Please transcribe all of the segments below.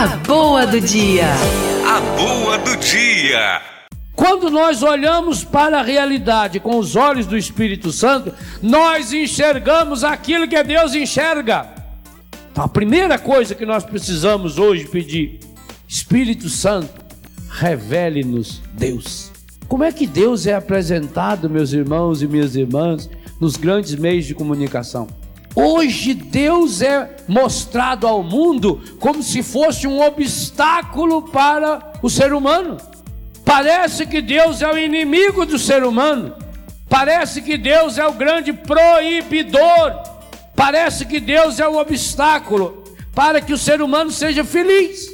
A boa do dia. A boa do dia. Quando nós olhamos para a realidade com os olhos do Espírito Santo, nós enxergamos aquilo que Deus enxerga. Então, a primeira coisa que nós precisamos hoje pedir, Espírito Santo, revele-nos Deus. Como é que Deus é apresentado, meus irmãos e minhas irmãs, nos grandes meios de comunicação? Hoje Deus é mostrado ao mundo como se fosse um obstáculo para o ser humano. Parece que Deus é o inimigo do ser humano. Parece que Deus é o grande proibidor. Parece que Deus é o obstáculo para que o ser humano seja feliz.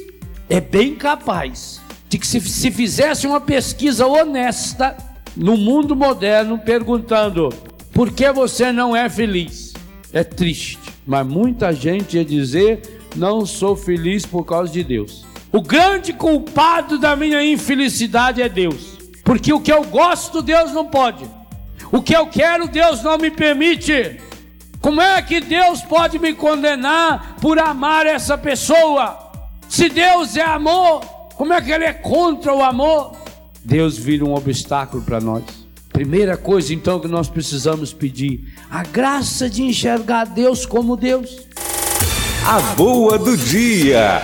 É bem capaz de que se, se fizesse uma pesquisa honesta no mundo moderno perguntando por que você não é feliz? É triste, mas muita gente ia dizer: não sou feliz por causa de Deus. O grande culpado da minha infelicidade é Deus, porque o que eu gosto, Deus não pode, o que eu quero, Deus não me permite. Como é que Deus pode me condenar por amar essa pessoa? Se Deus é amor, como é que Ele é contra o amor? Deus vira um obstáculo para nós. Primeira coisa então que nós precisamos pedir, a graça de enxergar Deus como Deus. A boa do dia.